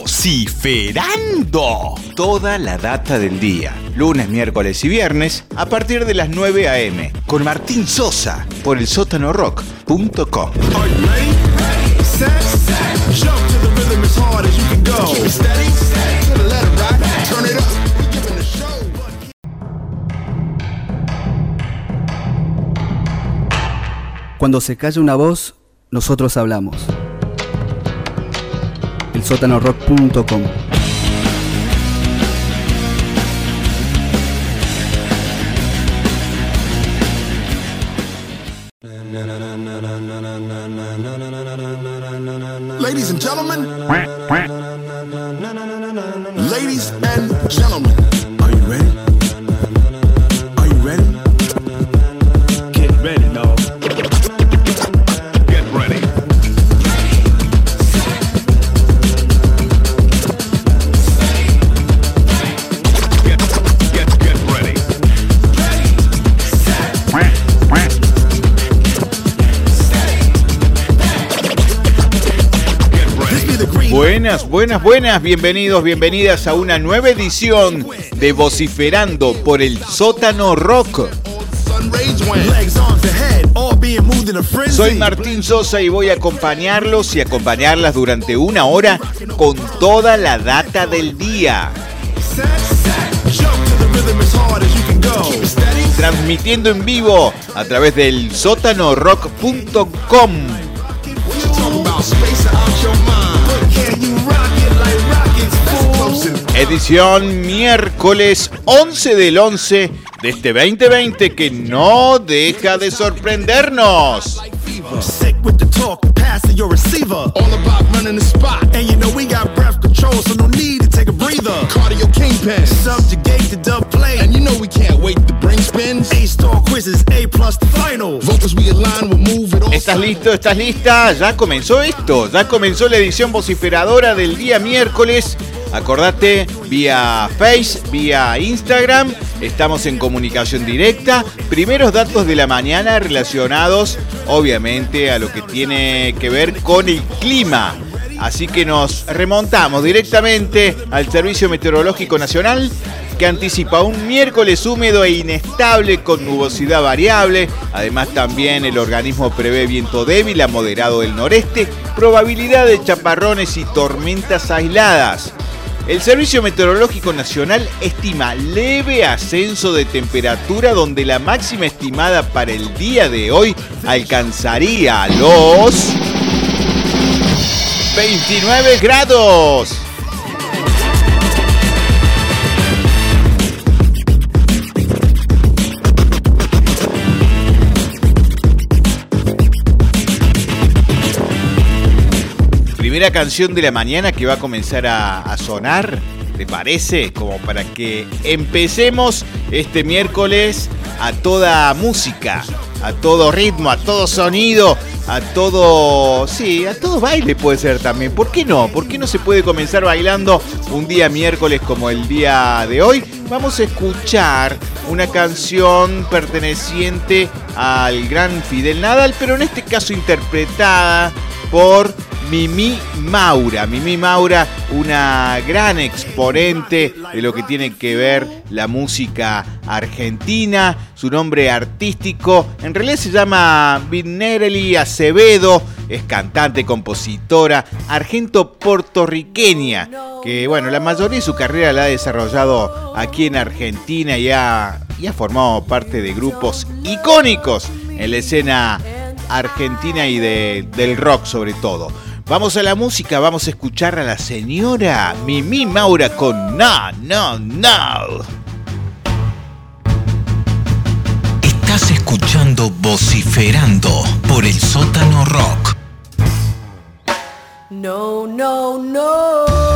Vociferando. Toda la data del día. Lunes, miércoles y viernes a partir de las 9 a.m. Con Martín Sosa por el sótanorock.com. Cuando se calla una voz, nosotros hablamos. El sótanorock.com Ladies and gentlemen. Ladies and Buenas, buenas, buenas, bienvenidos, bienvenidas a una nueva edición de Vociferando por el sótano rock. Soy Martín Sosa y voy a acompañarlos y acompañarlas durante una hora con toda la data del día. Transmitiendo en vivo a través del sótanorock.com. Edición miércoles 11 del 11 de este 2020 que no deja de sorprendernos. ¿Estás listo? ¿Estás lista? Ya comenzó esto. Ya comenzó la edición vociferadora del día miércoles. Acordate, vía Face, vía Instagram, estamos en comunicación directa. Primeros datos de la mañana relacionados, obviamente, a lo que tiene que ver con el clima. Así que nos remontamos directamente al Servicio Meteorológico Nacional que anticipa un miércoles húmedo e inestable con nubosidad variable. Además también el organismo prevé viento débil a moderado del noreste, probabilidad de chaparrones y tormentas aisladas. El Servicio Meteorológico Nacional estima leve ascenso de temperatura donde la máxima estimada para el día de hoy alcanzaría los 29 grados. Primera canción de la mañana que va a comenzar a, a sonar, ¿te parece? Como para que empecemos este miércoles a toda música, a todo ritmo, a todo sonido, a todo, sí, a todo baile puede ser también. ¿Por qué no? ¿Por qué no se puede comenzar bailando un día miércoles como el día de hoy? Vamos a escuchar una canción perteneciente al gran Fidel Nadal, pero en este caso interpretada por Mimi Maura. Mimi Maura, una gran exponente de lo que tiene que ver la música argentina. Su nombre artístico en realidad se llama Vinereli Acevedo. Es cantante, compositora, argento puertorriqueña. Que bueno, la mayoría de su carrera la ha desarrollado aquí en Argentina y ha, formado parte de grupos icónicos en la escena argentina y de- del rock sobre todo. Vamos a la música, vamos a escuchar a la señora Mimi Maura con No, No, No. Estás escuchando Vociferando por el sótano rock. No, no, no.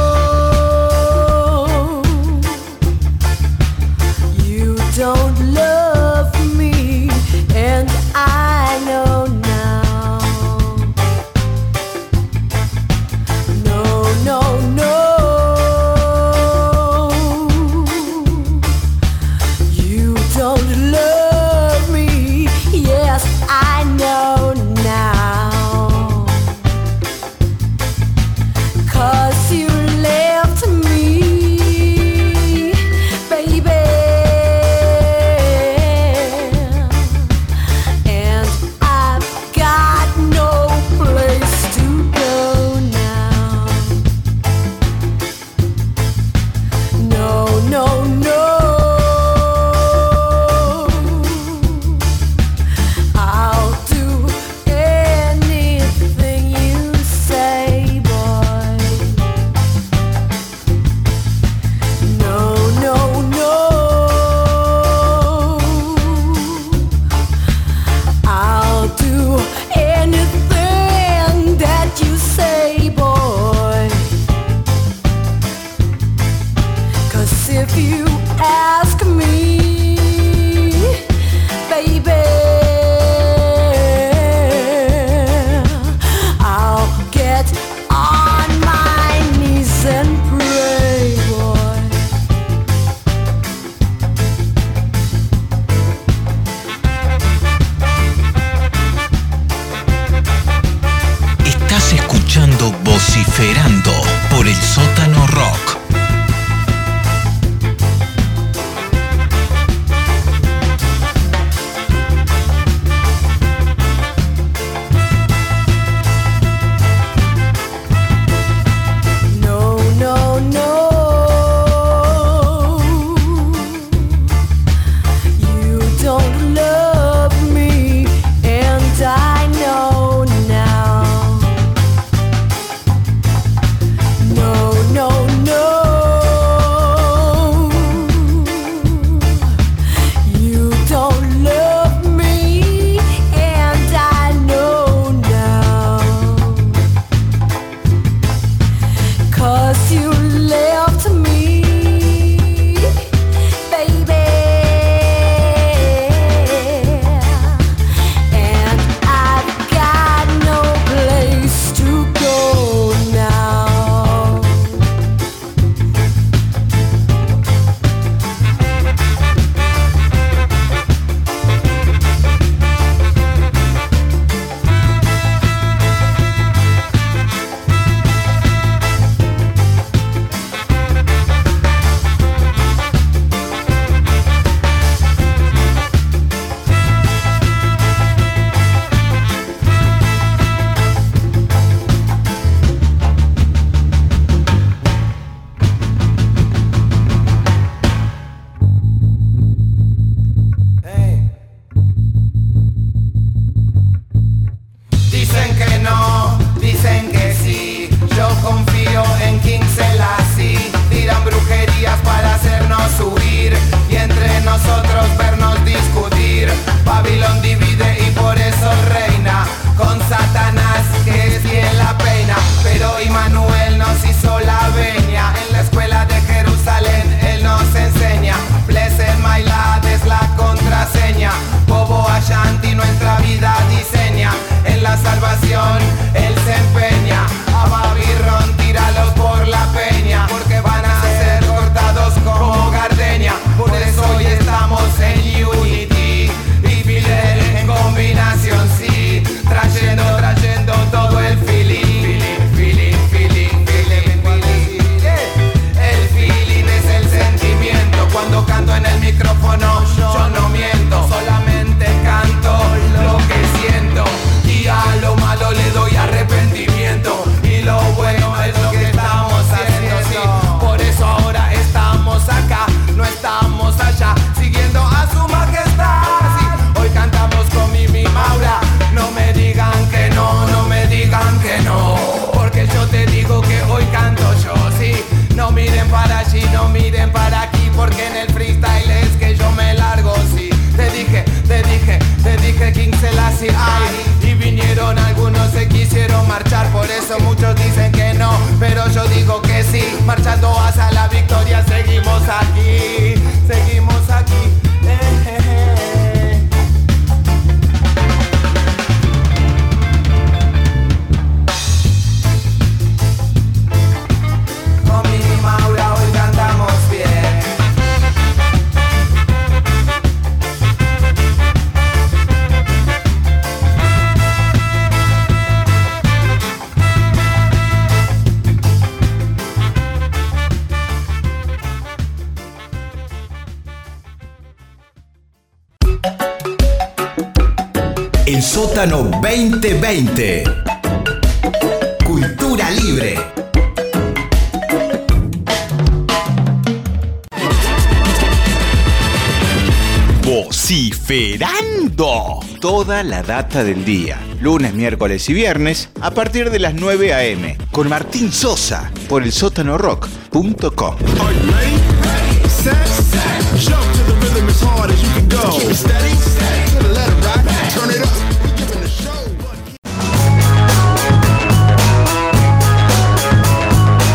toda la data del día, lunes, miércoles y viernes, a partir de las 9 a.m., con Martín Sosa por el sótano sótanorock.com.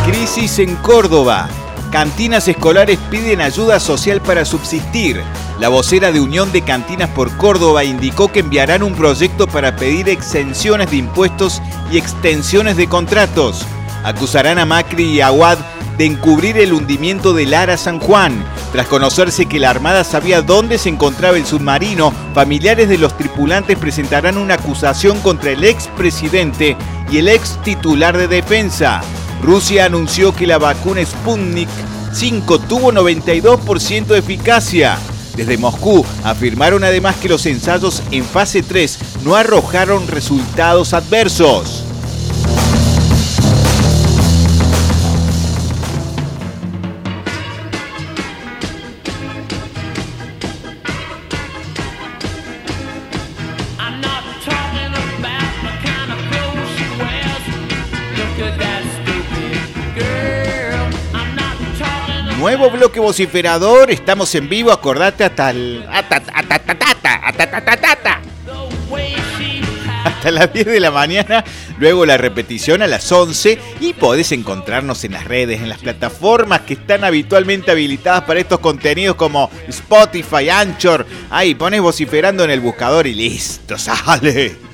Crisis en Córdoba. Cantinas escolares piden ayuda social para subsistir. La vocera de Unión de Cantinas por Córdoba indicó que enviarán un proyecto para pedir exenciones de impuestos y extensiones de contratos. Acusarán a Macri y Aguad de encubrir el hundimiento del Ara San Juan. Tras conocerse que la Armada sabía dónde se encontraba el submarino, familiares de los tripulantes presentarán una acusación contra el expresidente y el ex titular de defensa. Rusia anunció que la vacuna Sputnik 5 tuvo 92% de eficacia. Desde Moscú afirmaron además que los ensayos en fase 3 no arrojaron resultados adversos. Nuevo bloque vociferador, estamos en vivo, acordate hasta el... hasta- las 10 de la mañana, luego la repetición a las 11 y podés encontrarnos en las redes, en las plataformas que están habitualmente habilitadas para estos contenidos como Spotify, Anchor. Ahí pones vociferando en el buscador y listo, sale.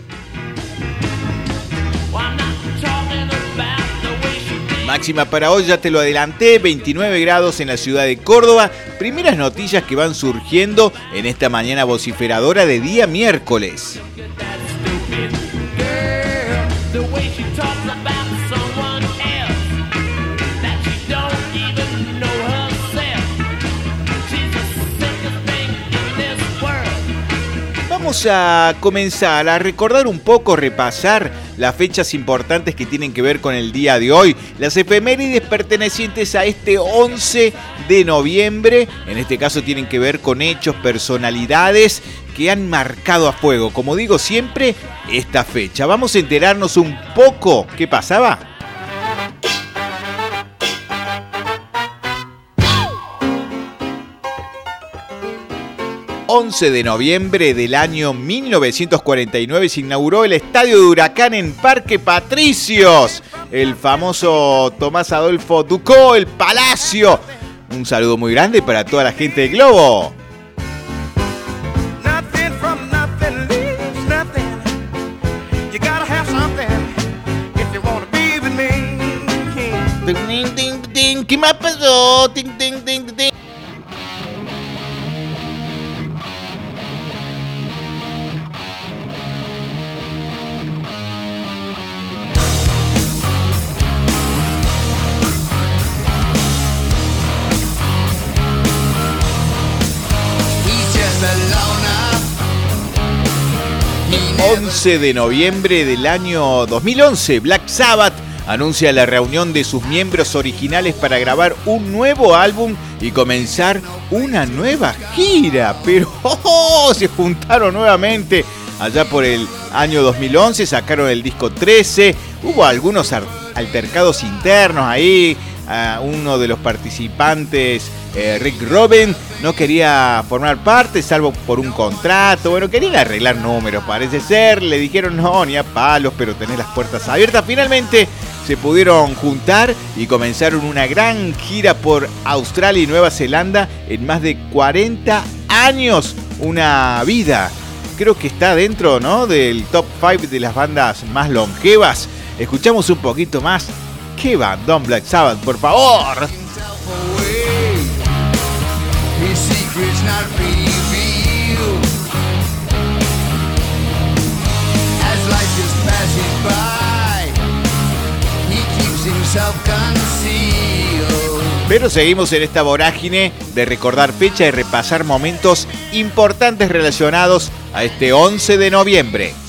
Máxima para hoy, ya te lo adelanté, 29 grados en la ciudad de Córdoba. Primeras noticias que van surgiendo en esta mañana vociferadora de día miércoles. Vamos a comenzar a recordar un poco, repasar las fechas importantes que tienen que ver con el día de hoy. Las efemérides pertenecientes a este 11 de noviembre, en este caso tienen que ver con hechos, personalidades que han marcado a fuego, como digo siempre, esta fecha. Vamos a enterarnos un poco qué pasaba. ...11 de noviembre del año 1949 se inauguró el Estadio de Huracán en Parque Patricios. El famoso Tomás Adolfo Ducó, el Palacio. Un saludo muy grande para toda la gente de Globo. Nothing from nothing 11 de noviembre del año 2011, Black Sabbath anuncia la reunión de sus miembros originales para grabar un nuevo álbum y comenzar una nueva gira. Pero oh, se juntaron nuevamente allá por el año 2011, sacaron el disco 13, hubo algunos altercados internos ahí. Ah, uno de los participantes, eh, Rick Robin, no quería formar parte, salvo por un contrato. Bueno, querían arreglar números, parece ser. Le dijeron no, ni a palos, pero tenés las puertas abiertas. Finalmente se pudieron juntar y comenzaron una gran gira por Australia y Nueva Zelanda en más de 40 años. Una vida. Creo que está dentro ¿no? del top 5 de las bandas más longevas. Escuchamos un poquito más. ¡Qué bandón Black Sabbath, por favor! Pero seguimos en esta vorágine de recordar fecha y repasar momentos importantes relacionados a este 11 de noviembre.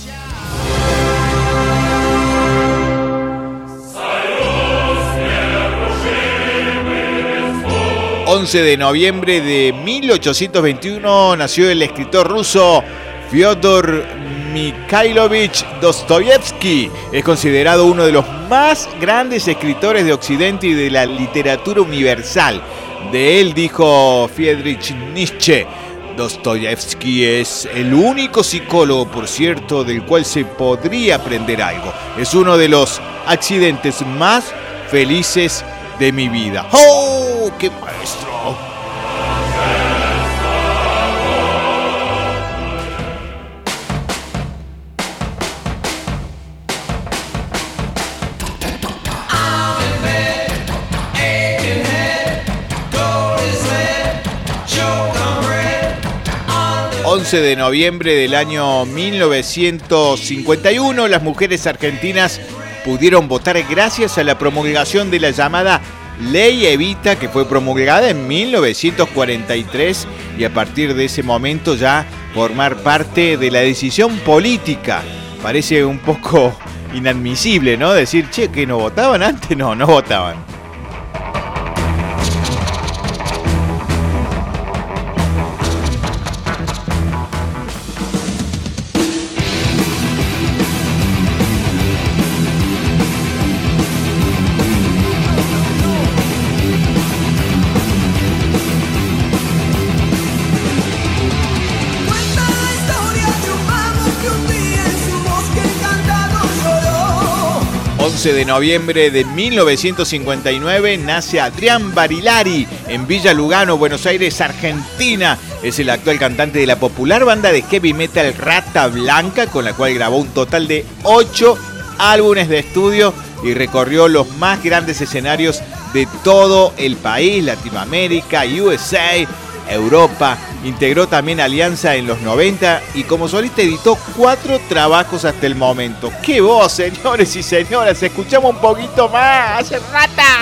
...11 de noviembre de 1821 nació el escritor ruso Fyodor Mikhailovich Dostoyevsky. Es considerado uno de los más grandes escritores de Occidente y de la literatura universal. De él dijo Friedrich Nietzsche. Dostoyevsky es el único psicólogo, por cierto, del cual se podría aprender algo. Es uno de los accidentes más felices de mi vida. ¡Oh, qué maestro! ...11 de noviembre del año 1951... ...las mujeres argentinas pudieron votar gracias a la promulgación de la llamada Ley Evita que fue promulgada en 1943 y a partir de ese momento ya formar parte de la decisión política. Parece un poco inadmisible, ¿no? Decir, che, que no votaban antes, no, no votaban. 11 de noviembre de 1959 nace Adrián Barilari en Villa Lugano, Buenos Aires, Argentina. Es el actual cantante de la popular banda de heavy metal Rata Blanca, con la cual grabó un total de 8 álbumes de estudio y recorrió los más grandes escenarios de todo el país, Latinoamérica, USA, Europa. Integró también Alianza en los 90 y como solista editó cuatro trabajos hasta el momento. ¡Qué voz, señores y señoras! Escuchamos un poquito más. ¡Rata!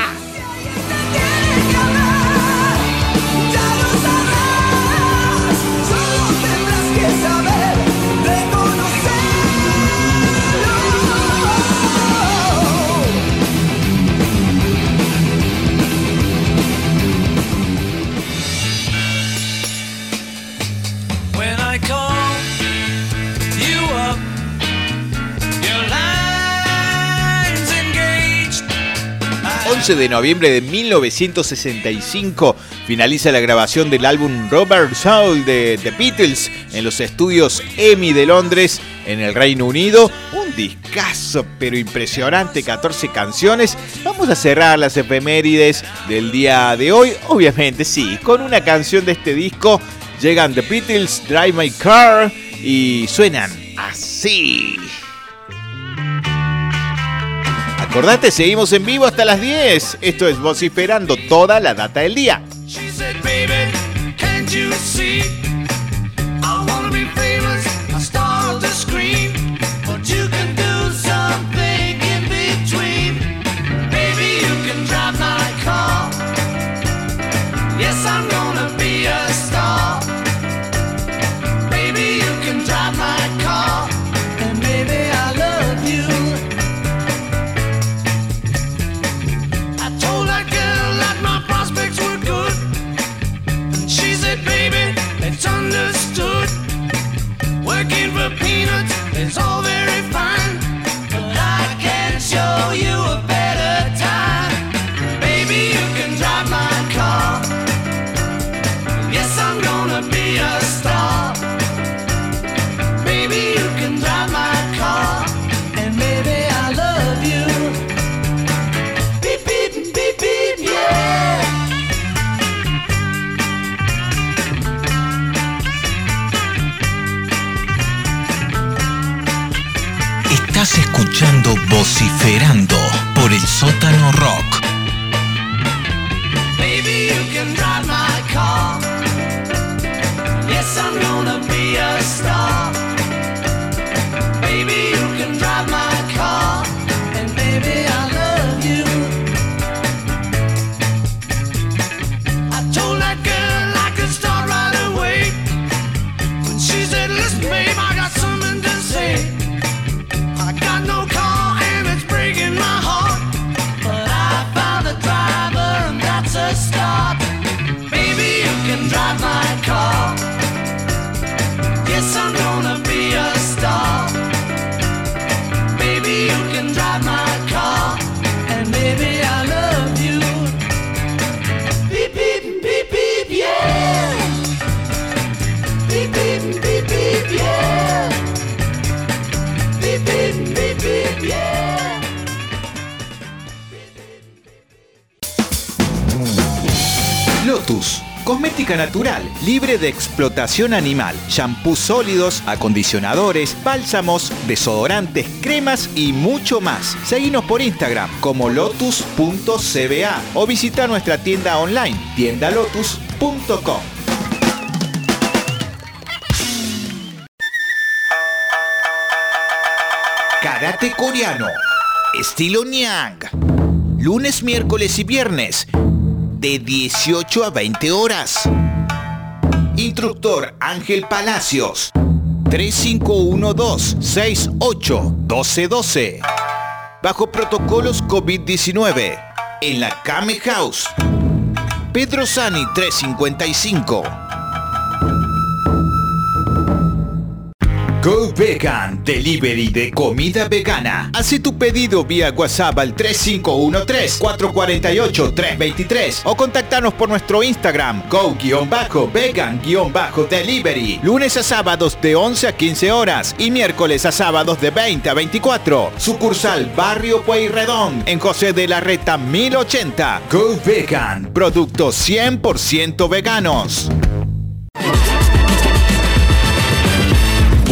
11 de noviembre de 1965 finaliza la grabación del álbum Robert Soul de The Beatles en los estudios EMI de Londres, en el Reino Unido. Un discazo, pero impresionante, 14 canciones. Vamos a cerrar las efemérides del día de hoy, obviamente sí, con una canción de este disco. Llegan The Beatles, Drive My Car y suenan así. Acordate, seguimos en vivo hasta las 10. Esto es vociferando toda la data del día. Escuchando Vociferando por el sótano rock. Cosmética natural, libre de explotación animal, shampoos sólidos, acondicionadores, bálsamos, desodorantes, cremas y mucho más. Seguinos por Instagram como lotus.cba o visita nuestra tienda online, tiendalotus.com. Karate coreano. estilo Niang. Lunes, miércoles y viernes, de 18 a 20 horas. Instructor Ángel Palacios, 3512-681212. Bajo protocolos COVID-19, en la Kame House. Pedro Sani 355. Go Vegan, delivery de comida vegana. Hace tu pedido vía WhatsApp al 3513-448-323 o contactanos por nuestro Instagram go-vegan-delivery. Lunes a sábados de 11 a 15 horas y miércoles a sábados de 20 a 24. Sucursal Barrio Pueyrredón en José de la Reta 1080. Go Vegan, productos 100% veganos.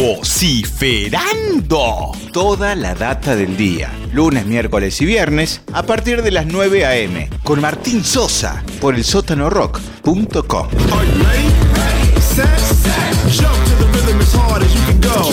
Vociferando. Toda la data del día. Lunes, miércoles y viernes a partir de las 9 a.m. Con Martín Sosa por el sótanorock.com. Jump to the as hard as you can go.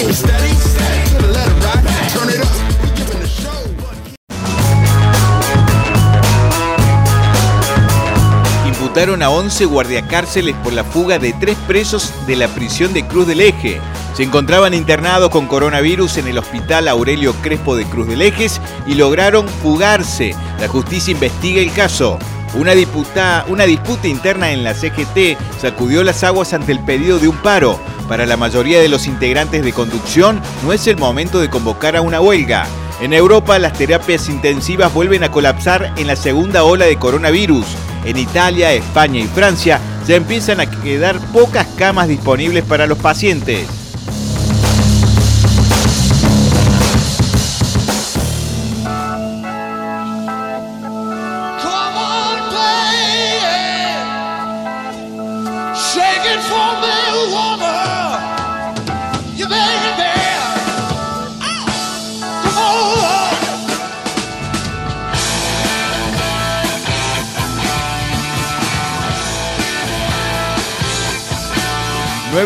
A 11 guardiacárceles por la fuga de tres presos de la prisión de Cruz del Eje. Se encontraban internados con coronavirus en el hospital Aurelio Crespo de Cruz del Ejes y lograron fugarse. La justicia investiga el caso. Una, disputa, una disputa interna en la CGT sacudió las aguas ante el pedido de un paro. Para la mayoría de los integrantes de conducción no es el momento de convocar a una huelga. En Europa las terapias intensivas vuelven a colapsar en la segunda ola de coronavirus. En Italia, España y Francia ya empiezan a quedar pocas camas disponibles para los pacientes.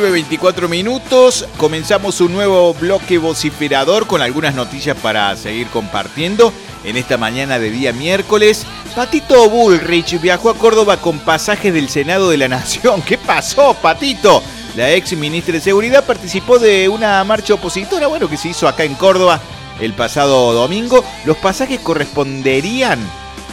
9.24 minutos, comenzamos un nuevo bloque vociferador con algunas noticias para seguir compartiendo en esta mañana de día miércoles. Patito Bullrich viajó a Córdoba con pasajes del Senado de la Nación. ¿Qué pasó, Patito? La ex ministra de Seguridad participó de una marcha opositora, bueno, que se hizo acá en Córdoba el pasado domingo. Los pasajes corresponderían,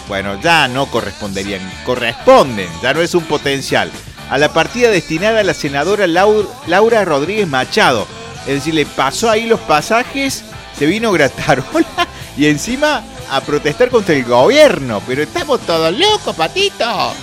bueno, ya no corresponderían, corresponden, ya no es un potencial a la partida destinada a la senadora Lau- Laura Rodríguez Machado. Es decir, le pasó ahí los pasajes, se vino gratarola y encima a protestar contra el gobierno. Pero estamos todos locos, patito.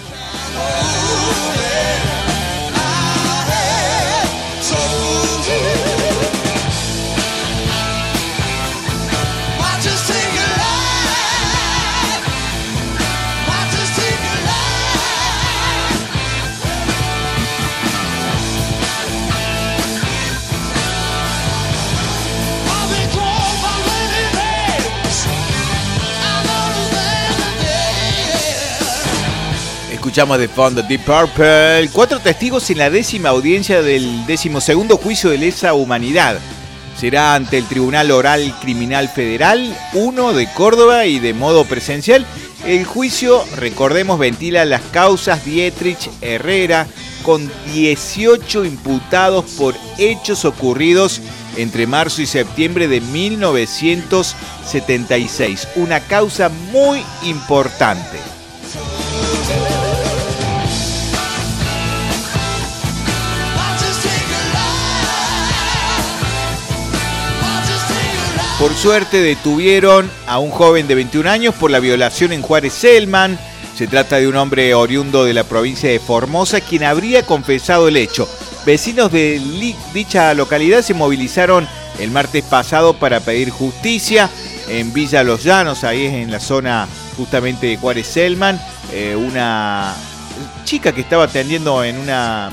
Escuchamos de fondo Deep Purple. Cuatro testigos en la décima audiencia del decimosegundo juicio de lesa humanidad. Será ante el Tribunal Oral Criminal Federal, uno de Córdoba y de modo presencial. El juicio, recordemos, ventila las causas Dietrich Herrera con 18 imputados por hechos ocurridos entre marzo y septiembre de 1976. Una causa muy importante. Por suerte detuvieron a un joven de 21 años por la violación en Juárez Selman. Se trata de un hombre oriundo de la provincia de Formosa quien habría confesado el hecho. Vecinos de dicha localidad se movilizaron el martes pasado para pedir justicia en Villa Los Llanos, ahí es en la zona justamente de Juárez Selman. Eh, una chica que estaba atendiendo en una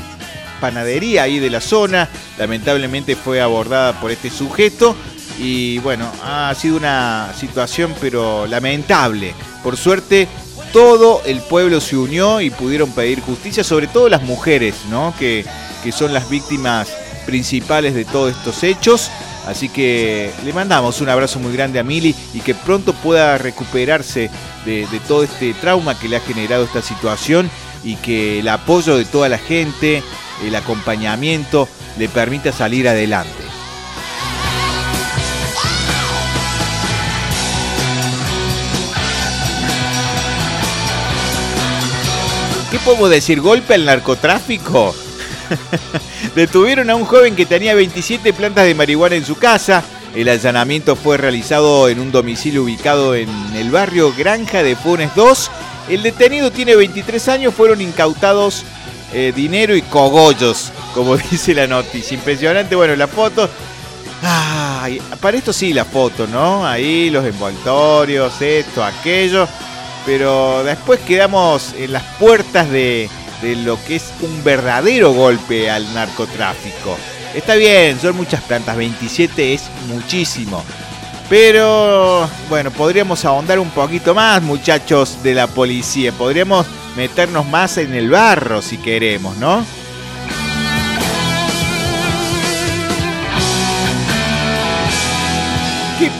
panadería ahí de la zona, lamentablemente fue abordada por este sujeto y bueno, ha sido una situación pero lamentable. Por suerte todo el pueblo se unió y pudieron pedir justicia, sobre todo las mujeres, ¿no? Que, que son las víctimas principales de todos estos hechos. Así que le mandamos un abrazo muy grande a Mili y que pronto pueda recuperarse de, de todo este trauma que le ha generado esta situación y que el apoyo de toda la gente, el acompañamiento, le permita salir adelante. ¿Qué podemos decir? ¿Golpe al narcotráfico? Detuvieron a un joven que tenía 27 plantas de marihuana en su casa. El allanamiento fue realizado en un domicilio ubicado en el barrio Granja de Funes 2. El detenido tiene 23 años, fueron incautados eh, dinero y cogollos, como dice la noticia. Impresionante, bueno, la foto. Ay, para esto sí la foto, ¿no? Ahí los envoltorios, esto, aquello. Pero después quedamos en las puertas de, de lo que es un verdadero golpe al narcotráfico. Está bien, son muchas plantas, 27 es muchísimo. Pero bueno, podríamos ahondar un poquito más, muchachos de la policía. Podríamos meternos más en el barro si queremos, ¿no?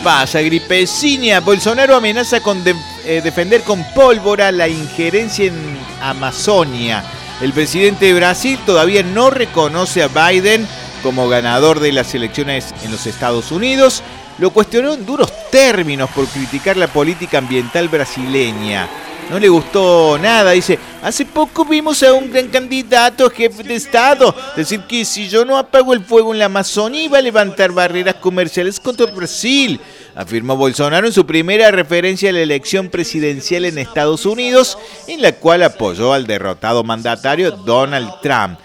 Pasa, gripecinia? Bolsonaro amenaza con eh, defender con pólvora la injerencia en Amazonia. El presidente de Brasil todavía no reconoce a Biden como ganador de las elecciones en los Estados Unidos. Lo cuestionó en duros términos por criticar la política ambiental brasileña. No le gustó nada, dice, hace poco vimos a un gran candidato a jefe de Estado decir que si yo no apago el fuego en la Amazonia iba a levantar barreras comerciales contra Brasil, afirmó Bolsonaro en su primera referencia a la elección presidencial en Estados Unidos, en la cual apoyó al derrotado mandatario Donald Trump.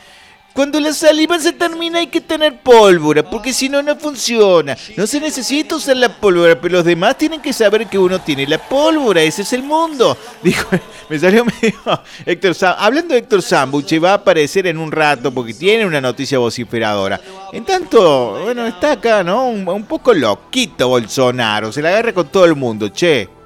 Cuando la saliva se termina hay que tener pólvora, porque si no, no funciona. No se necesita usar la pólvora, pero los demás tienen que saber que uno tiene la pólvora. Ese es el mundo. Dijo, me salió medio Héctor Sam. Hablando de Héctor Sambuche, va a aparecer en un rato porque tiene una noticia vociferadora. En tanto, bueno, está acá, ¿no? Un, un poco loquito Bolsonaro. Se la agarra con todo el mundo, che.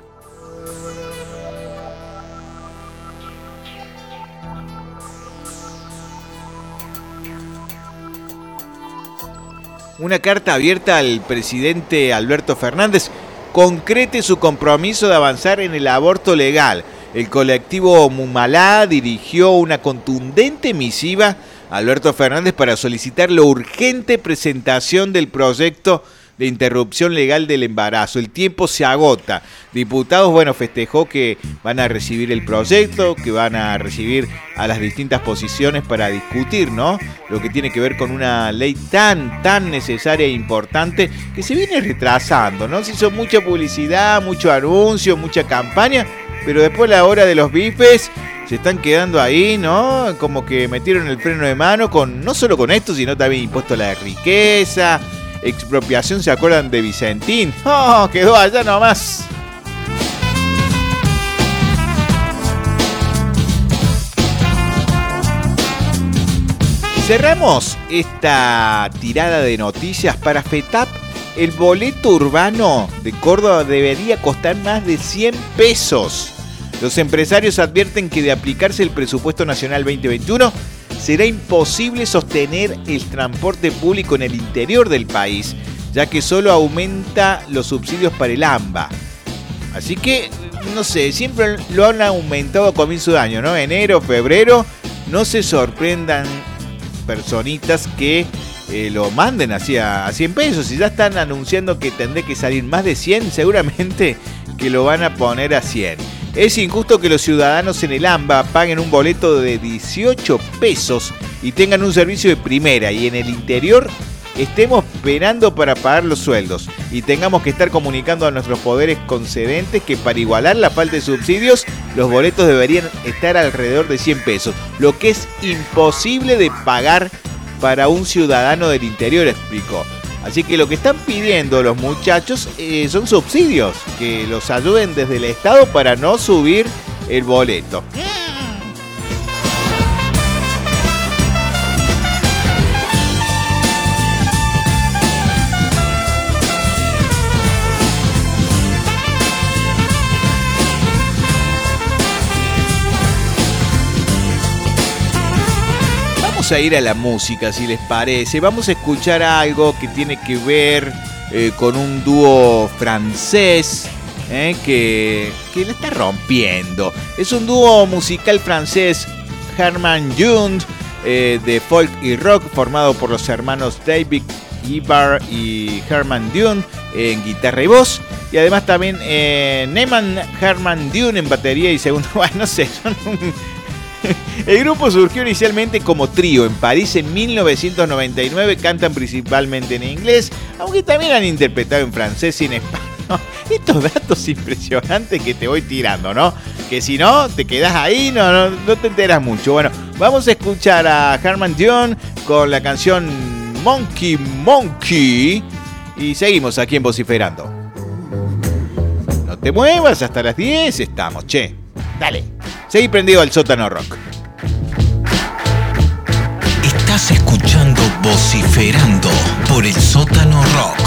Una carta abierta al presidente Alberto Fernández concrete su compromiso de avanzar en el aborto legal. El colectivo Mumalá dirigió una contundente misiva a Alberto Fernández para solicitar la urgente presentación del proyecto de interrupción legal del embarazo. El tiempo se agota. Diputados, bueno, festejó que van a recibir el proyecto, que van a recibir a las distintas posiciones para discutir, ¿no? Lo que tiene que ver con una ley tan, tan necesaria e importante que se viene retrasando, ¿no? Se hizo mucha publicidad, mucho anuncio, mucha campaña, pero después la hora de los bifes se están quedando ahí, ¿no? Como que metieron el freno de mano con no solo con esto, sino también impuesto a la riqueza, expropiación, ¿se acuerdan de Vicentín? ¡Oh! Quedó allá nomás. Cerramos esta tirada de noticias para FETAP. El boleto urbano de Córdoba debería costar más de 100 pesos. Los empresarios advierten que de aplicarse el presupuesto nacional 2021 será imposible sostener el transporte público en el interior del país, ya que solo aumenta los subsidios para el AMBA. Así que, no sé, siempre lo han aumentado a comienzo de año, ¿no? Enero, febrero, no se sorprendan personitas que eh, lo manden así a, a 100 pesos. Si ya están anunciando que tendré que salir más de 100, seguramente que lo van a poner a 100. Es injusto que los ciudadanos en el AMBA paguen un boleto de 18 pesos y tengan un servicio de primera y en el interior estemos esperando para pagar los sueldos y tengamos que estar comunicando a nuestros poderes concedentes que para igualar la falta de subsidios los boletos deberían estar alrededor de 100 pesos, lo que es imposible de pagar para un ciudadano del interior, explicó. Así que lo que están pidiendo los muchachos eh, son subsidios, que los ayuden desde el Estado para no subir el boleto. Vamos a ir a la música, si les parece. Vamos a escuchar algo que tiene que ver eh, con un dúo francés eh, que, que la está rompiendo. Es un dúo musical francés, Herman Jund, eh, de folk y rock, formado por los hermanos David Ibar y Herman Dune en guitarra y voz. Y además también eh, Neyman Herman Dune en batería y segundo. Bueno, no sé, son un- El grupo surgió inicialmente como trío en París en 1999. Cantan principalmente en inglés, aunque también han interpretado en francés y en español. Estos datos impresionantes que te voy tirando, ¿no? Que si no, te quedas ahí, no, no, no te enteras mucho. Bueno, vamos a escuchar a Herman Dion con la canción Monkey Monkey. Y seguimos aquí en Vociferando. No te muevas, hasta las 10 estamos, che. Dale, seguí prendido al sótano rock. Estás escuchando Vociferando por el sótano rock.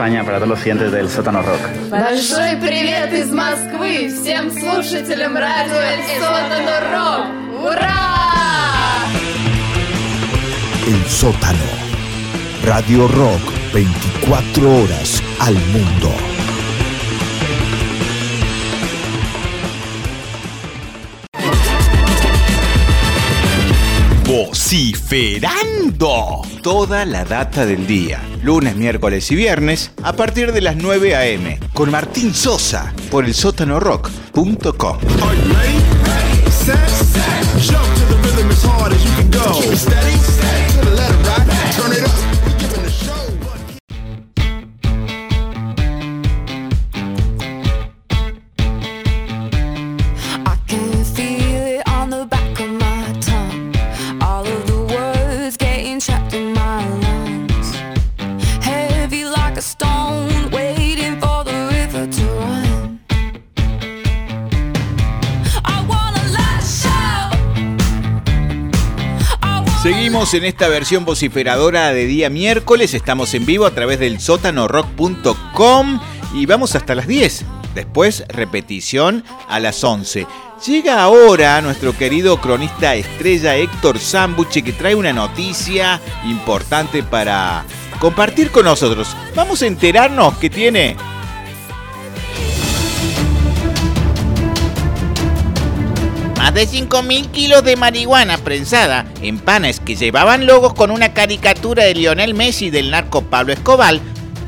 España, para todos los clientes del Sótano Rock. Большой привет из Москвы всем слушателям радио El Sótano Rock! Ура! El sótano. Radio Rock 24 horas al mundo. Vociferando. Toda la data del día. Lunes, miércoles y viernes a partir de las 9 a.m. Con Martín Sosa por el sótano rock Seguimos en esta versión vociferadora de día miércoles. Estamos en vivo a través del sótanorock.com y vamos hasta las 10. Después, repetición a las 11. Llega ahora nuestro querido cronista estrella Héctor Zambuche que trae una noticia importante para compartir con nosotros. Vamos a enterarnos que tiene Más de 5.000 kilos de marihuana prensada en panes que llevaban logos con una caricatura de Lionel Messi y del narco Pablo Escobar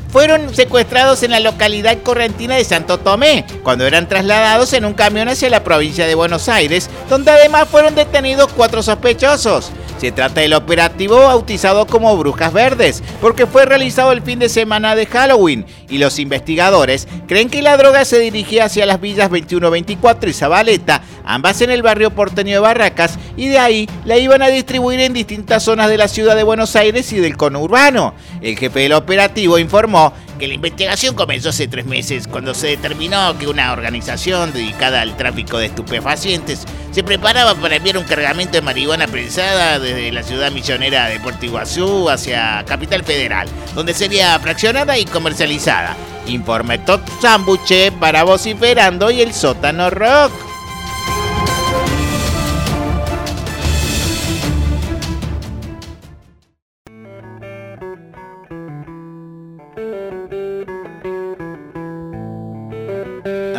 fueron secuestrados en la localidad correntina de Santo Tomé, cuando eran trasladados en un camión hacia la provincia de Buenos Aires, donde además fueron detenidos cuatro sospechosos. Se trata del operativo bautizado como Brujas Verdes, porque fue realizado el fin de semana de Halloween y los investigadores creen que la droga se dirigía hacia las villas 2124 y Zabaleta, ambas en el barrio porteño de Barracas, y de ahí la iban a distribuir en distintas zonas de la ciudad de Buenos Aires y del conurbano. El jefe del operativo informó que la investigación comenzó hace tres meses, cuando se determinó que una organización dedicada al tráfico de estupefacientes se preparaba para enviar un cargamento de marihuana prensada desde la ciudad misionera de Puerto Iguazú hacia Capital Federal, donde sería fraccionada y comercializada. Informe Top Zambuche para Vociferando y el Sótano Rock.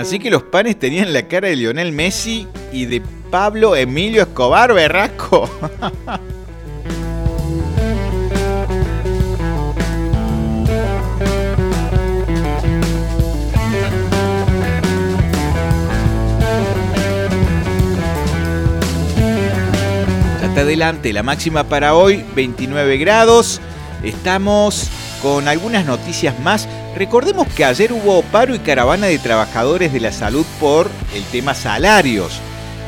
Así que los panes tenían la cara de Lionel Messi y de Pablo Emilio Escobar Berrasco. Hasta adelante, la máxima para hoy 29 grados. Estamos con algunas noticias más. Recordemos que ayer hubo paro y caravana de trabajadores de la salud por el tema salarios.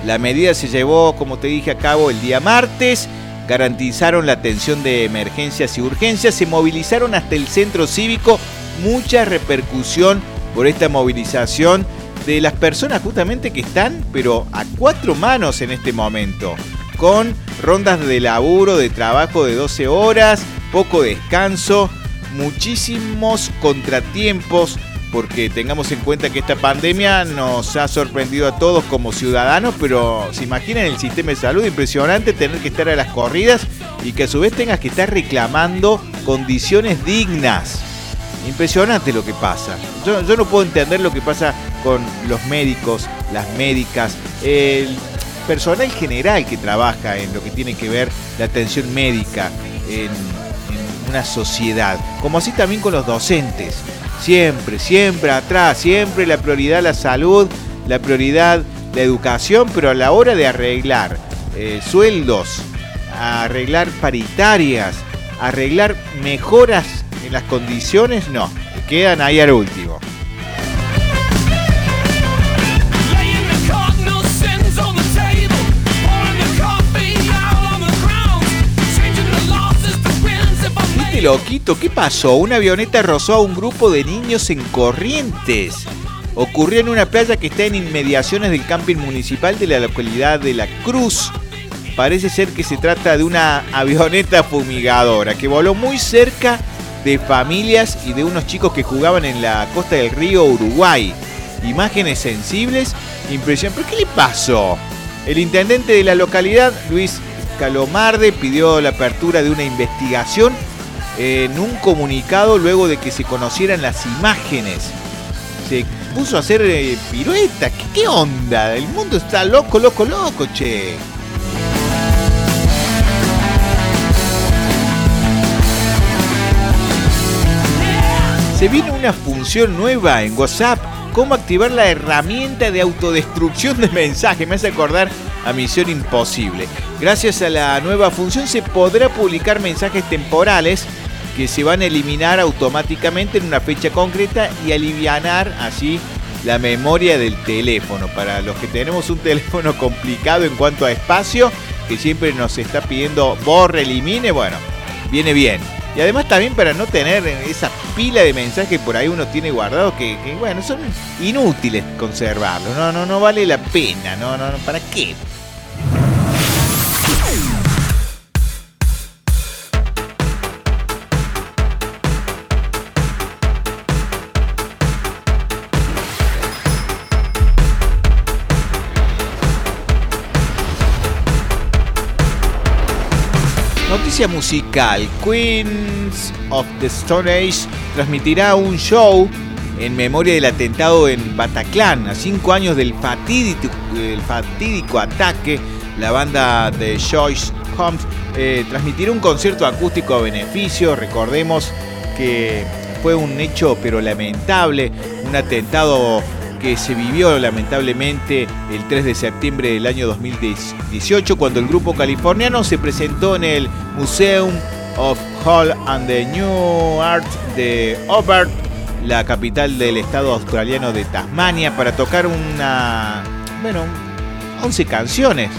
La medida se llevó, como te dije, a cabo el día martes. Garantizaron la atención de emergencias y urgencias. Se movilizaron hasta el centro cívico. Mucha repercusión por esta movilización de las personas justamente que están, pero a cuatro manos en este momento. Con rondas de laburo, de trabajo de 12 horas, poco descanso, muchísimos contratiempos, porque tengamos en cuenta que esta pandemia nos ha sorprendido a todos como ciudadanos, pero se imaginan el sistema de salud impresionante tener que estar a las corridas y que a su vez tengas que estar reclamando condiciones dignas. Impresionante lo que pasa. Yo, no puedo entender lo que pasa con los médicos, las médicas, el personal general que trabaja en lo que tiene que ver la atención médica una sociedad, como así también con los docentes. Siempre, siempre atrás, siempre la prioridad la salud, la prioridad la educación, pero a la hora de arreglar eh, sueldos, arreglar paritarias, arreglar mejoras en las condiciones, no, quedan ahí al último. Loquito, ¿qué pasó? Una avioneta rozó a un grupo de niños en Corrientes. Ocurrió en una playa que está en inmediaciones del camping municipal de la localidad de La Cruz. Parece ser que se trata de una avioneta fumigadora que voló muy cerca de familias y de unos chicos que jugaban en la costa del río Uruguay. Imágenes sensibles, impresión. ¿Pero qué le pasó? El intendente de la localidad, Luis Calomarde, pidió la apertura de una investigación en un comunicado luego de que se conocieran las imágenes. Se puso a hacer eh, piruetas. ¿Qué, ¿Qué onda? El mundo está loco, loco, loco, che. Se viene una función nueva en WhatsApp cómo activar la herramienta de autodestrucción de mensajes. Me hace acordar a Misión Imposible. Gracias a la nueva función se podrá publicar mensajes temporales que se van a eliminar automáticamente en una fecha concreta y alivianar así la memoria del teléfono. Para los que tenemos un teléfono complicado en cuanto a espacio, que siempre nos está pidiendo borre, elimine, bueno, viene bien. Y además también para no tener esa pila de mensajes por ahí uno tiene guardado que, que, bueno, son inútiles conservarlos. No, no, no vale la pena. No, no, no, ¿para qué? Musical. Queens of the Stone Age transmitirá un show en memoria del atentado en Bataclan, a cinco años del fatídico, del fatídico ataque. La banda de Joyce Holmes eh, transmitirá un concierto acústico a beneficio. Recordemos que fue un hecho pero lamentable, un atentado que se vivió lamentablemente el 3 de septiembre del año 2018 cuando el grupo californiano se presentó en el Museum of Hall and the New Art de Hobart, la capital del estado australiano de Tasmania, para tocar una, bueno, 11 canciones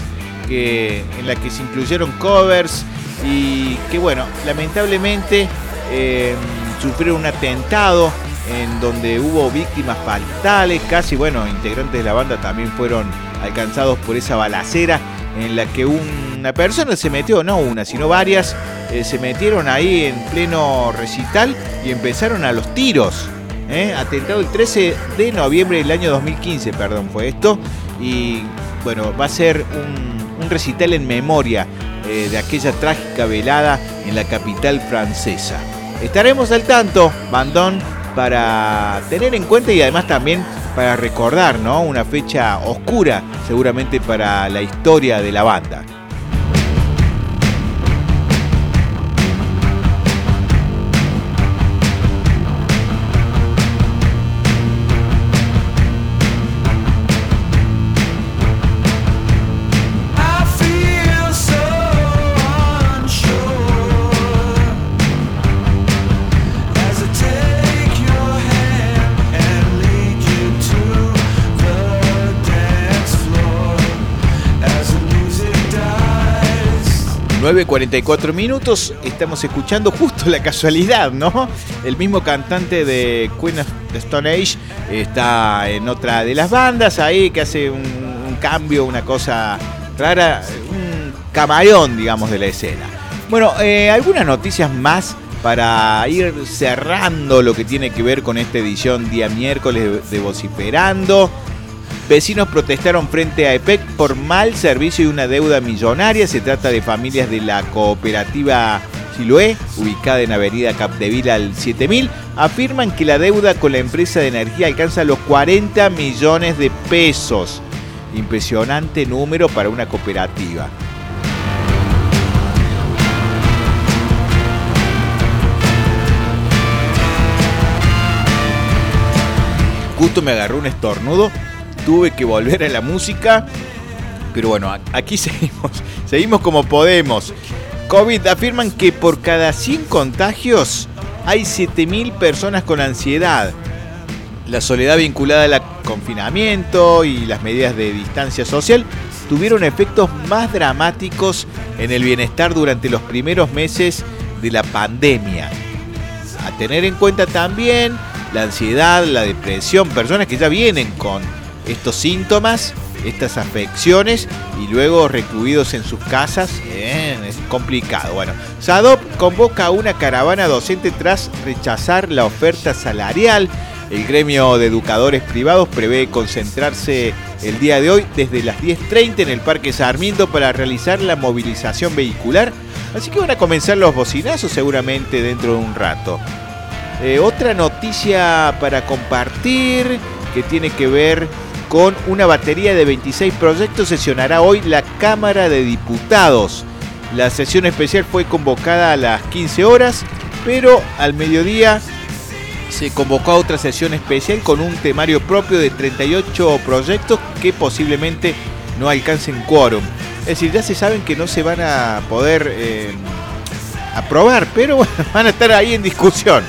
que, en las que se incluyeron covers y que bueno, lamentablemente eh, sufrieron un atentado en donde hubo víctimas fatales, casi, bueno, integrantes de la banda también fueron alcanzados por esa balacera en la que una persona se metió, no una, sino varias, eh, se metieron ahí en pleno recital y empezaron a los tiros. ¿eh? Atentado el 13 de noviembre del año 2015, perdón, fue esto. Y bueno, va a ser un, recital en memoria eh, de aquella trágica velada en la capital francesa. Estaremos al tanto, Bandón, para tener en cuenta y además también para recordar, ¿no? Una fecha oscura seguramente para la historia de la banda. 9.44 minutos, estamos escuchando justo la casualidad, ¿no? El mismo cantante de Queen of the Stone Age está en otra de las bandas ahí que hace un, cambio, una cosa rara, un camaleón, digamos, de la escena. Bueno, eh, algunas noticias más para ir cerrando lo que tiene que ver con esta edición día miércoles de Vociferando. Vecinos protestaron frente a EPEC por mal servicio y una deuda millonaria. Se trata de familias de la cooperativa Siloé, ubicada en Avenida Capdevila al 7000. Afirman que la deuda con la empresa de energía alcanza los 40 millones de pesos. Impresionante número para una cooperativa. Justo me agarró un estornudo, tuve que volver a la música, pero bueno, aquí seguimos, seguimos como podemos. COVID afirman que por cada 100 contagios hay 7.000 personas con ansiedad. La soledad vinculada al confinamiento y las medidas de distancia social tuvieron efectos más dramáticos en el bienestar durante los primeros meses de la pandemia. A tener en cuenta también la ansiedad, la depresión, personas que ya vienen con estos síntomas, estas afecciones y luego recluidos en sus casas, es complicado. Bueno, SADOP convoca a una caravana docente tras rechazar la oferta salarial. El gremio de educadores privados prevé concentrarse el día de hoy desde las 10.30 en el Parque Sarmiento para realizar la movilización vehicular. Así que van a comenzar los bocinazos seguramente dentro de un rato. Eh, otra noticia para compartir que tiene que ver con una batería de 26 proyectos sesionará hoy la Cámara de Diputados. La sesión especial fue convocada a las 15 horas, pero al mediodía se convocó a otra sesión especial con un temario propio de 38 proyectos que posiblemente no alcancen quórum. Es decir, ya se saben que no se van a poder eh, aprobar, pero van a estar ahí en discusión.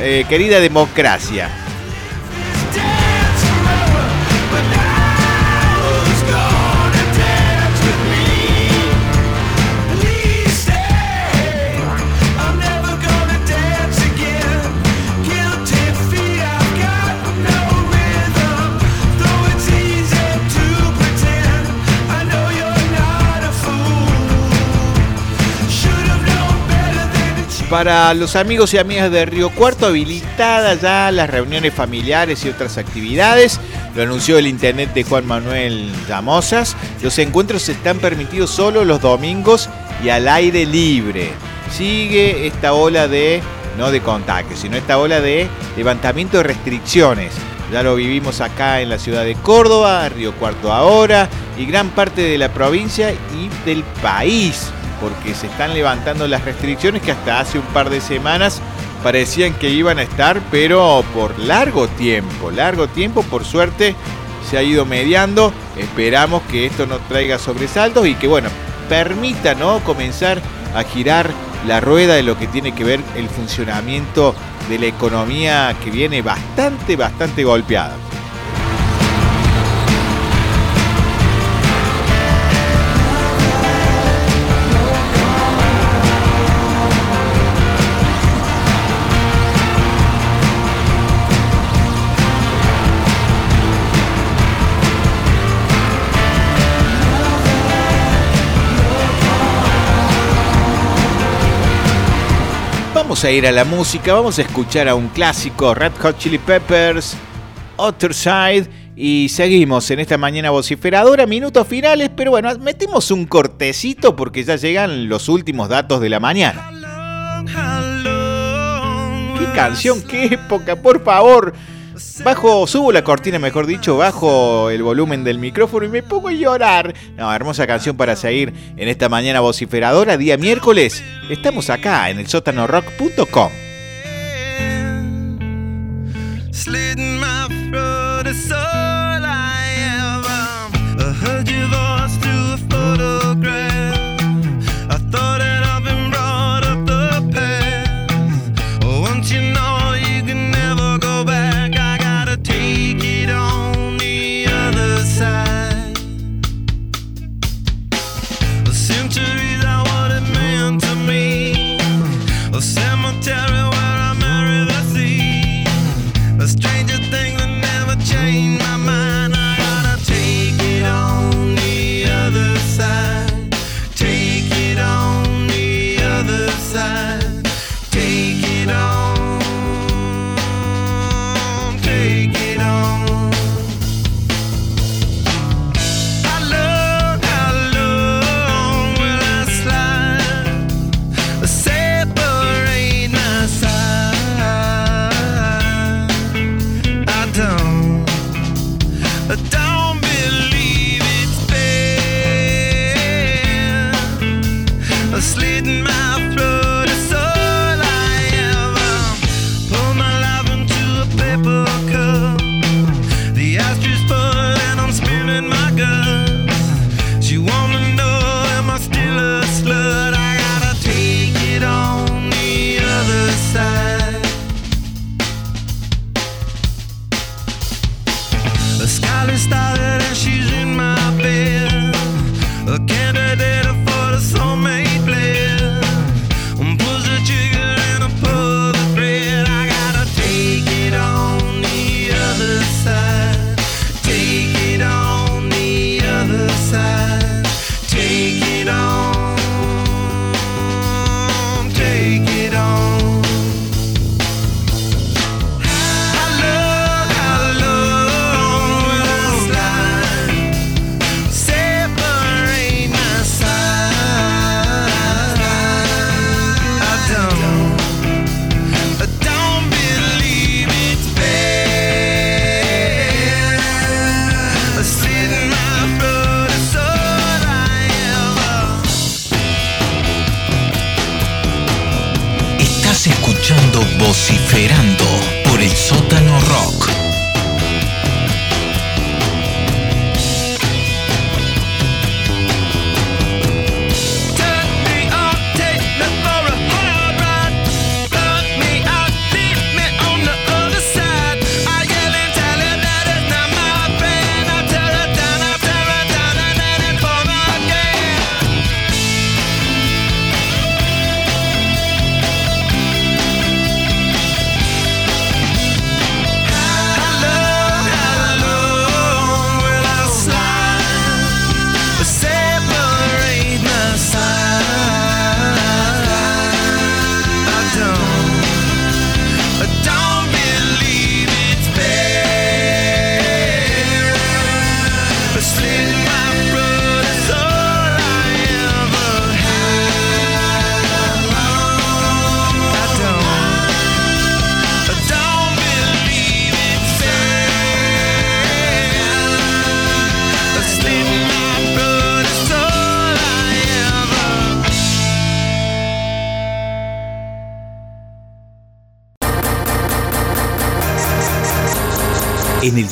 Eh, querida democracia. Para los amigos y amigas de Río Cuarto, habilitadas ya las reuniones familiares y otras actividades. Lo anunció el internet de Juan Manuel Llamosas. Los encuentros están permitidos solo los domingos y al aire libre. Sigue esta ola de, no de contacto, sino esta ola de levantamiento de restricciones. Ya lo vivimos acá en la ciudad de Córdoba, Río Cuarto ahora, y gran parte de la provincia y del país porque se están levantando las restricciones que hasta hace un par de semanas parecían que iban a estar, pero por largo tiempo, largo tiempo, por suerte se ha ido mediando. Esperamos que esto no traiga sobresaltos y que, bueno, permita ¿no? comenzar a girar la rueda de lo que tiene que ver el funcionamiento de la economía que viene bastante, bastante golpeada. Vamos a ir a la música, vamos a escuchar a un clásico, Red Hot Chili Peppers, Other Side, y seguimos en esta mañana vociferadora, minutos finales, pero bueno, metemos un cortecito porque ya llegan los últimos datos de la mañana. ¡Qué canción, qué época, por favor! Bajo, subo la cortina, mejor dicho, bajo el volumen del micrófono y me pongo a llorar. No, hermosa canción para seguir en esta mañana vociferadora, día miércoles. Estamos acá en el sótanorock.com. Slitting my throat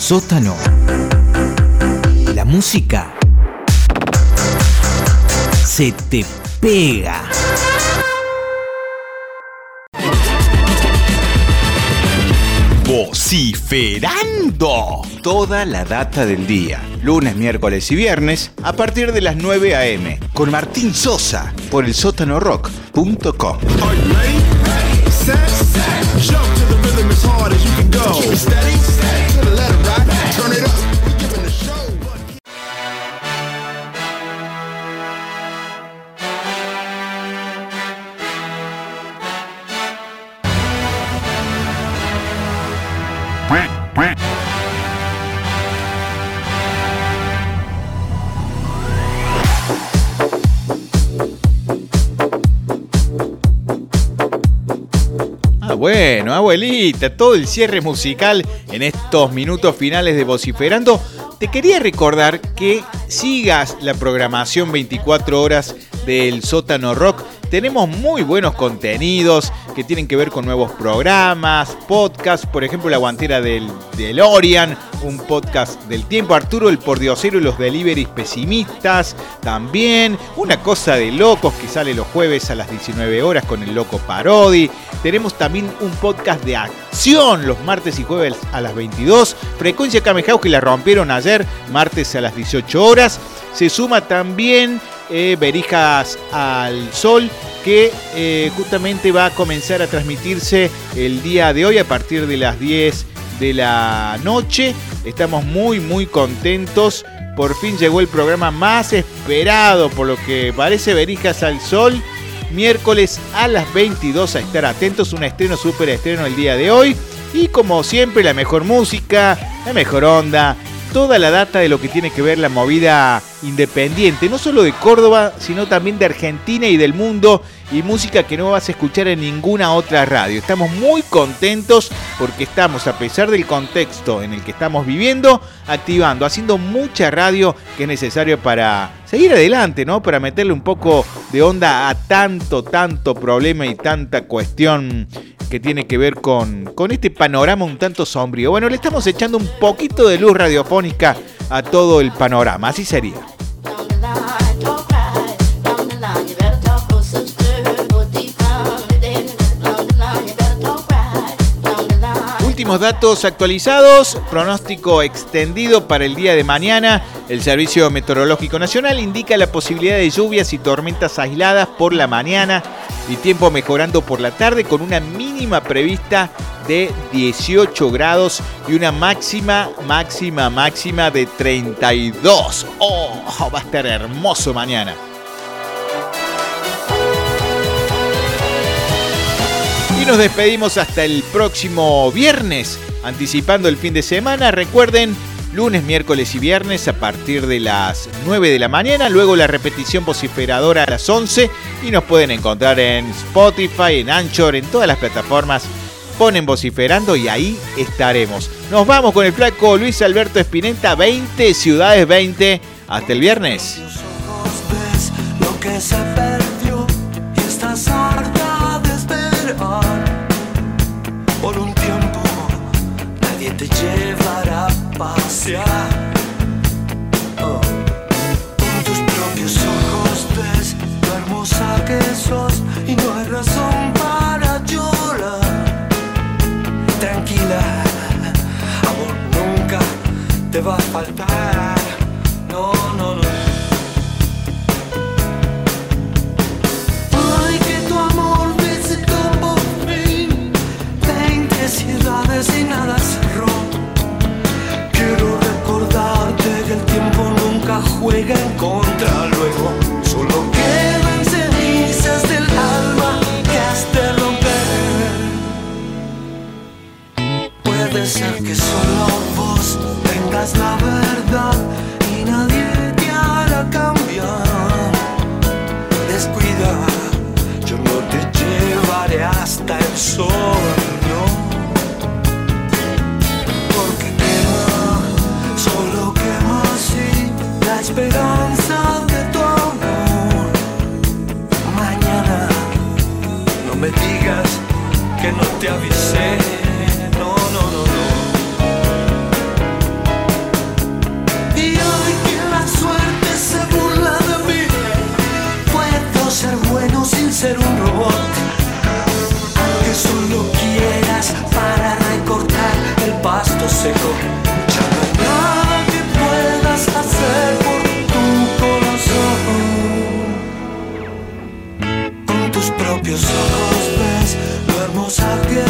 sótano. La música se te pega. Vociferando. Toda la data del día. Lunes, miércoles y viernes a partir de las 9 a.m. Con Martín Sosa por el sótanorock.com. Set, jump to the rhythm as hard as you can go. Keep it steady, steady, bueno, abuelita, todo el cierre musical en estos minutos finales de Vociferando. Te quería recordar que sigas la programación 24 horas del sótano rock. Tenemos muy buenos contenidos que tienen que ver con nuevos programas, podcasts, por ejemplo La Guantera del, del Orian, un podcast del tiempo, Arturo el Pordiosero y los deliveries pesimistas, también una cosa de locos que sale los jueves a las 19 horas con el Loco Parodi. Tenemos también un podcast de acción los martes y jueves a las 22. Frecuencia Kamehaus que la rompieron ayer, martes a las 18 horas. Se suma también eh, Berijas al Sol, que eh, justamente va a comenzar a transmitirse el día de hoy a partir de las 10 de la noche. Estamos muy, muy contentos. Por fin llegó el programa más esperado, por lo que parece Berijas al Sol. Miércoles a las 22 a estar atentos. Un estreno, súper estreno el día de hoy. Y como siempre, la mejor música, la mejor onda, toda la data de lo que tiene que ver la movida independiente, no solo de Córdoba, sino también de Argentina y del mundo, y música que no vas a escuchar en ninguna otra radio. Estamos muy contentos porque estamos, a pesar del contexto en el que estamos viviendo, activando, haciendo mucha radio que es necesario para seguir adelante, ¿no? Para meterle un poco de onda a tanto, tanto problema y tanta cuestión que tiene que ver con, con este panorama un tanto sombrío. Bueno, le estamos echando un poquito de luz radiofónica a todo el panorama, así sería. Datos actualizados, pronóstico extendido para el día de mañana. El Servicio Meteorológico Nacional indica la posibilidad de lluvias y tormentas aisladas por la mañana y tiempo mejorando por la tarde con una mínima prevista de 18 grados y una máxima, máxima, máxima de 32. ¡Oh! Va a estar hermoso mañana. Y nos despedimos hasta el próximo viernes, anticipando el fin de semana. Recuerden, lunes, miércoles y viernes a partir de las 9 de la mañana, luego la repetición vociferadora a las 11 y nos pueden encontrar en Spotify, en Anchor, en todas las plataformas. Ponen vociferando y ahí estaremos. Nos vamos con el flaco Luis Alberto Espineta, 20 ciudades 20. Hasta el viernes. Te va a faltar. No, no, no. Ay, que tu amor visitó por fin Veinte ciudades y nada cerró Quiero recordarte que el tiempo nunca juega en contra tengas la verdad Y nadie te hará cambiar Descuida, yo no te llevaré hasta el sol. Porque quema, solo quema así la esperanza de tu amor. Mañana, no me digas que no te avisé, ya no hay nada que puedas hacer por tu corazón. Con tus propios ojos ves lo hermosa que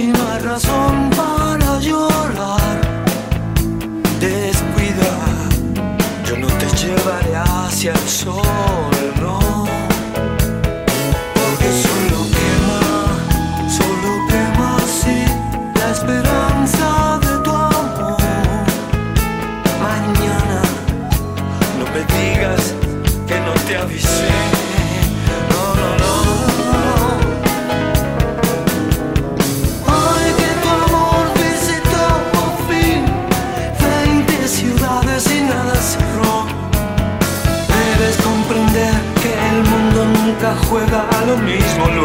y no hay razón para llorar. Descuida, yo no te llevaré hacia el sol, juega a lo mismo